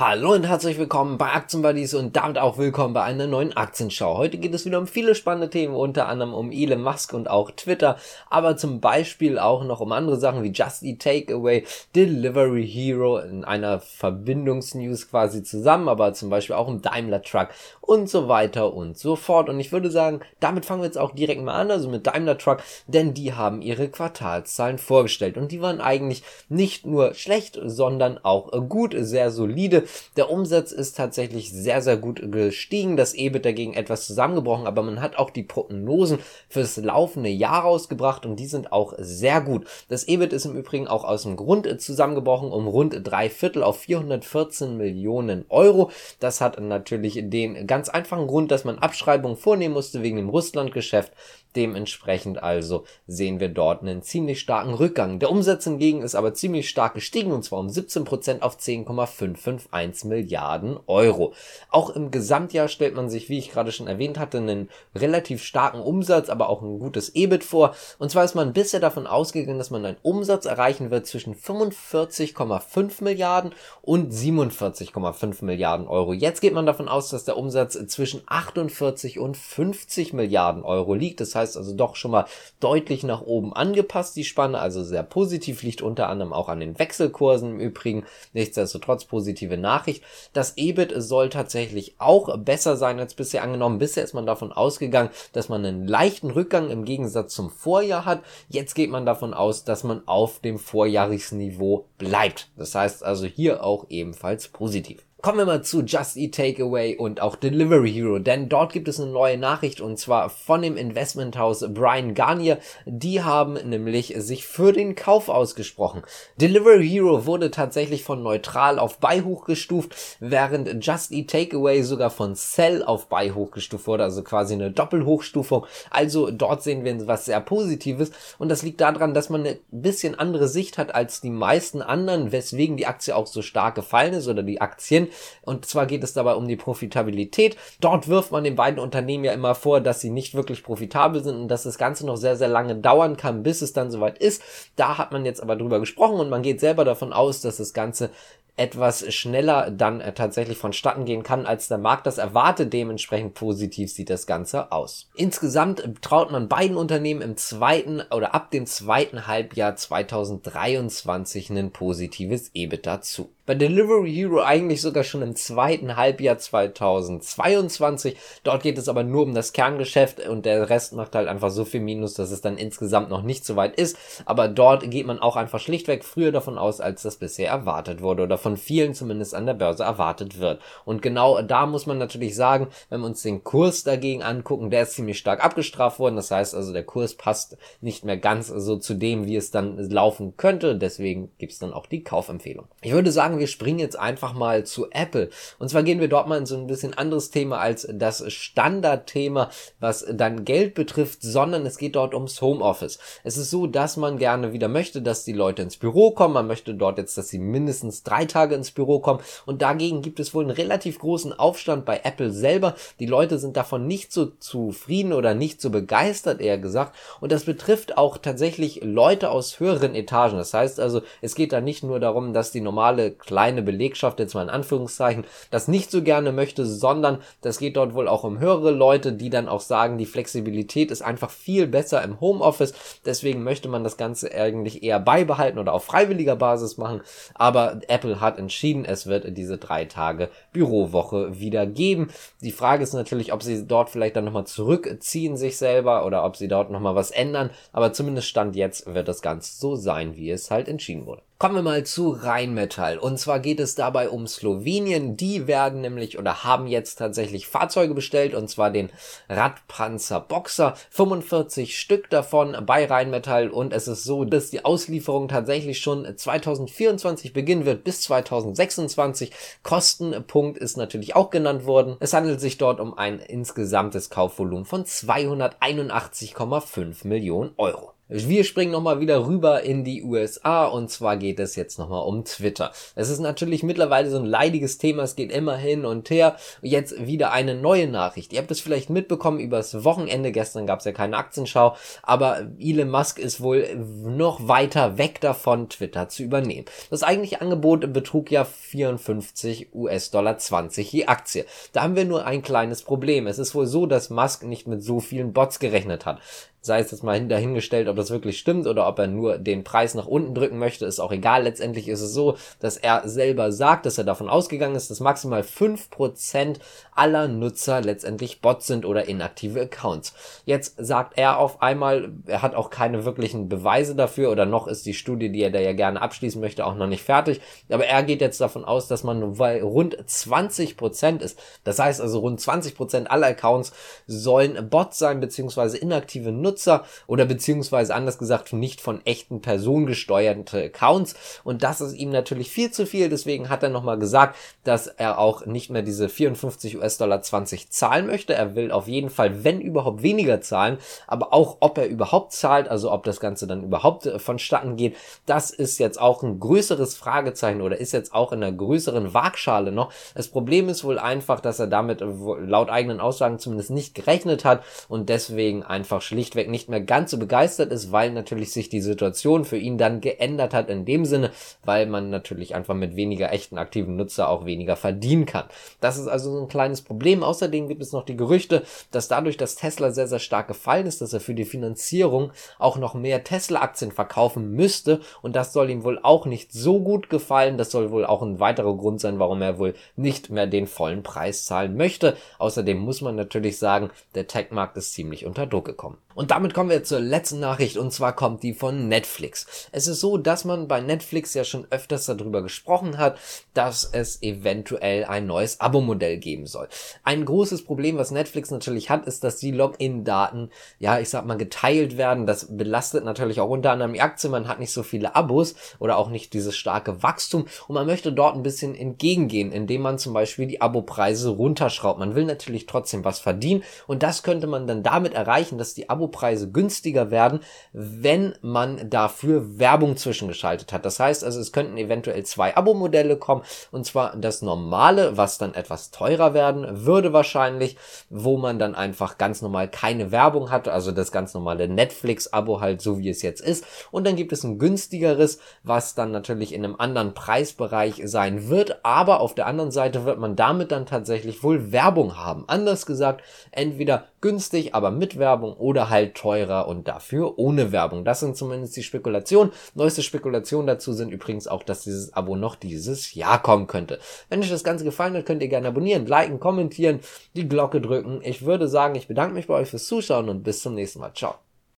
Hallo und herzlich willkommen bei Aktienbuddies und damit auch willkommen bei einer neuen Aktienschau. Heute geht es wieder um viele spannende Themen, unter anderem um Elon Musk und auch Twitter, aber zum Beispiel auch noch um andere Sachen wie Just Eat Takeaway, Delivery Hero in einer Verbindungsnews quasi zusammen, aber zum Beispiel auch um Daimler Truck und so weiter und so fort. Und ich würde sagen, damit fangen wir jetzt auch direkt mal an, also mit Daimler Truck, denn die haben ihre Quartalszahlen vorgestellt und die waren eigentlich nicht nur schlecht, sondern auch gut, sehr solide. Der Umsatz ist tatsächlich sehr, sehr gut gestiegen. Das EBIT dagegen etwas zusammengebrochen, aber man hat auch die Prognosen fürs laufende Jahr rausgebracht und die sind auch sehr gut. Das EBIT ist im Übrigen auch aus dem Grund zusammengebrochen um rund drei Viertel auf 414 Millionen Euro. Das hat natürlich den ganz einfachen Grund, dass man Abschreibungen vornehmen musste wegen dem Russlandgeschäft. Dementsprechend also sehen wir dort einen ziemlich starken Rückgang. Der Umsatz hingegen ist aber ziemlich stark gestiegen und zwar um 17% auf 10,551 Milliarden Euro. Auch im Gesamtjahr stellt man sich, wie ich gerade schon erwähnt hatte, einen relativ starken Umsatz, aber auch ein gutes EBIT vor. Und zwar ist man bisher davon ausgegangen, dass man einen Umsatz erreichen wird zwischen 45,5 Milliarden und 47,5 Milliarden Euro. Jetzt geht man davon aus, dass der Umsatz zwischen 48 und 50 Milliarden Euro liegt. Das heißt also doch schon mal deutlich nach oben angepasst, die Spanne, also sehr positiv, liegt unter anderem auch an den Wechselkursen im Übrigen. Nichtsdestotrotz positive Nachricht. Das EBIT soll tatsächlich auch besser sein als bisher angenommen. Bisher ist man davon ausgegangen, dass man einen leichten Rückgang im Gegensatz zum Vorjahr hat. Jetzt geht man davon aus, dass man auf dem Vorjahresniveau bleibt. Das heißt also hier auch ebenfalls positiv. Kommen wir mal zu Just Eat Takeaway und auch Delivery Hero, denn dort gibt es eine neue Nachricht und zwar von dem Investmenthaus Brian Garnier. Die haben nämlich sich für den Kauf ausgesprochen. Delivery Hero wurde tatsächlich von neutral auf Buy hochgestuft, während Just Eat Takeaway sogar von Sell auf Buy hochgestuft wurde, also quasi eine Doppelhochstufung. Also dort sehen wir was sehr Positives und das liegt daran, dass man eine bisschen andere Sicht hat als die meisten anderen, weswegen die Aktie auch so stark gefallen ist oder die Aktien und zwar geht es dabei um die Profitabilität. Dort wirft man den beiden Unternehmen ja immer vor, dass sie nicht wirklich profitabel sind und dass das Ganze noch sehr, sehr lange dauern kann, bis es dann soweit ist. Da hat man jetzt aber drüber gesprochen und man geht selber davon aus, dass das Ganze etwas schneller dann äh, tatsächlich vonstatten gehen kann, als der Markt das erwartet. Dementsprechend positiv sieht das Ganze aus. Insgesamt traut man beiden Unternehmen im zweiten oder ab dem zweiten Halbjahr 2023 ein positives EBIT dazu bei Delivery Hero eigentlich sogar schon im zweiten Halbjahr 2022. Dort geht es aber nur um das Kerngeschäft und der Rest macht halt einfach so viel Minus, dass es dann insgesamt noch nicht so weit ist. Aber dort geht man auch einfach schlichtweg früher davon aus, als das bisher erwartet wurde oder von vielen zumindest an der Börse erwartet wird. Und genau da muss man natürlich sagen, wenn wir uns den Kurs dagegen angucken, der ist ziemlich stark abgestraft worden. Das heißt also, der Kurs passt nicht mehr ganz so zu dem, wie es dann laufen könnte. Deswegen gibt es dann auch die Kaufempfehlung. Ich würde sagen, wir springen jetzt einfach mal zu Apple. Und zwar gehen wir dort mal in so ein bisschen anderes Thema als das Standardthema, was dann Geld betrifft, sondern es geht dort ums Homeoffice. Es ist so, dass man gerne wieder möchte, dass die Leute ins Büro kommen. Man möchte dort jetzt, dass sie mindestens drei Tage ins Büro kommen. Und dagegen gibt es wohl einen relativ großen Aufstand bei Apple selber. Die Leute sind davon nicht so zufrieden oder nicht so begeistert, eher gesagt. Und das betrifft auch tatsächlich Leute aus höheren Etagen. Das heißt also, es geht da nicht nur darum, dass die normale kleine Belegschaft, jetzt mal in Anführungszeichen, das nicht so gerne möchte, sondern das geht dort wohl auch um höhere Leute, die dann auch sagen, die Flexibilität ist einfach viel besser im Homeoffice. Deswegen möchte man das Ganze eigentlich eher beibehalten oder auf freiwilliger Basis machen. Aber Apple hat entschieden, es wird diese drei Tage Bürowoche wieder geben. Die Frage ist natürlich, ob sie dort vielleicht dann nochmal zurückziehen sich selber oder ob sie dort nochmal was ändern. Aber zumindest Stand jetzt wird das Ganze so sein, wie es halt entschieden wurde. Kommen wir mal zu Rheinmetall. Und zwar geht es dabei um Slowenien. Die werden nämlich oder haben jetzt tatsächlich Fahrzeuge bestellt und zwar den Radpanzer Boxer. 45 Stück davon bei Rheinmetall und es ist so, dass die Auslieferung tatsächlich schon 2024 beginnen wird bis 2026. Kostenpunkt ist natürlich auch genannt worden. Es handelt sich dort um ein insgesamtes Kaufvolumen von 281,5 Millionen Euro. Wir springen nochmal wieder rüber in die USA und zwar geht es jetzt nochmal um Twitter. Es ist natürlich mittlerweile so ein leidiges Thema, es geht immer hin und her. Jetzt wieder eine neue Nachricht. Ihr habt es vielleicht mitbekommen übers Wochenende, gestern gab es ja keine Aktienschau, aber Elon Musk ist wohl noch weiter weg davon, Twitter zu übernehmen. Das eigentliche Angebot betrug ja 54 US-Dollar 20 je Aktie. Da haben wir nur ein kleines Problem. Es ist wohl so, dass Musk nicht mit so vielen Bots gerechnet hat sei es jetzt mal dahingestellt, ob das wirklich stimmt oder ob er nur den Preis nach unten drücken möchte, ist auch egal. Letztendlich ist es so, dass er selber sagt, dass er davon ausgegangen ist, dass maximal fünf Prozent aller Nutzer letztendlich Bots sind oder inaktive Accounts. Jetzt sagt er auf einmal, er hat auch keine wirklichen Beweise dafür oder noch ist die Studie, die er da ja gerne abschließen möchte, auch noch nicht fertig. Aber er geht jetzt davon aus, dass man weil rund 20 Prozent ist. Das heißt also rund 20 Prozent aller Accounts sollen Bots sein, beziehungsweise inaktive Nutzer Nutzer oder beziehungsweise anders gesagt nicht von echten Personen gesteuerte Accounts. Und das ist ihm natürlich viel zu viel. Deswegen hat er nochmal gesagt, dass er auch nicht mehr diese 54 US-Dollar 20 zahlen möchte. Er will auf jeden Fall, wenn überhaupt, weniger zahlen. Aber auch, ob er überhaupt zahlt, also ob das Ganze dann überhaupt äh, vonstatten geht, das ist jetzt auch ein größeres Fragezeichen oder ist jetzt auch in einer größeren Waagschale noch. Das Problem ist wohl einfach, dass er damit äh, laut eigenen Aussagen zumindest nicht gerechnet hat und deswegen einfach schlichtweg schlichtweg nicht mehr ganz so begeistert ist, weil natürlich sich die Situation für ihn dann geändert hat in dem Sinne, weil man natürlich einfach mit weniger echten aktiven Nutzer auch weniger verdienen kann. Das ist also so ein kleines Problem. Außerdem gibt es noch die Gerüchte, dass dadurch, dass Tesla sehr, sehr stark gefallen ist, dass er für die Finanzierung auch noch mehr Tesla-Aktien verkaufen müsste und das soll ihm wohl auch nicht so gut gefallen. Das soll wohl auch ein weiterer Grund sein, warum er wohl nicht mehr den vollen Preis zahlen möchte. Außerdem muss man natürlich sagen, der Tech-Markt ist ziemlich unter Druck gekommen. Und damit kommen wir zur letzten Nachricht und zwar kommt die von Netflix. Es ist so, dass man bei Netflix ja schon öfters darüber gesprochen hat, dass es eventuell ein neues Abo-Modell geben soll. Ein großes Problem, was Netflix natürlich hat, ist, dass die Login-Daten, ja, ich sag mal, geteilt werden. Das belastet natürlich auch unter anderem die Aktie. Man hat nicht so viele Abos oder auch nicht dieses starke Wachstum und man möchte dort ein bisschen entgegengehen, indem man zum Beispiel die Abo-Preise runterschraubt. Man will natürlich trotzdem was verdienen und das könnte man dann damit erreichen, dass die Abo Abo-Preise günstiger werden, wenn man dafür Werbung zwischengeschaltet hat. Das heißt also, es könnten eventuell zwei Abo-Modelle kommen und zwar das normale, was dann etwas teurer werden würde wahrscheinlich, wo man dann einfach ganz normal keine Werbung hat, also das ganz normale Netflix-Abo halt so wie es jetzt ist. Und dann gibt es ein günstigeres, was dann natürlich in einem anderen Preisbereich sein wird, aber auf der anderen Seite wird man damit dann tatsächlich wohl Werbung haben. Anders gesagt, entweder günstig, aber mit Werbung oder halt teurer und dafür ohne Werbung. Das sind zumindest die Spekulationen. Neueste Spekulationen dazu sind übrigens auch, dass dieses Abo noch dieses Jahr kommen könnte. Wenn euch das Ganze gefallen hat, könnt ihr gerne abonnieren, liken, kommentieren, die Glocke drücken. Ich würde sagen, ich bedanke mich bei euch fürs Zuschauen und bis zum nächsten Mal. Ciao.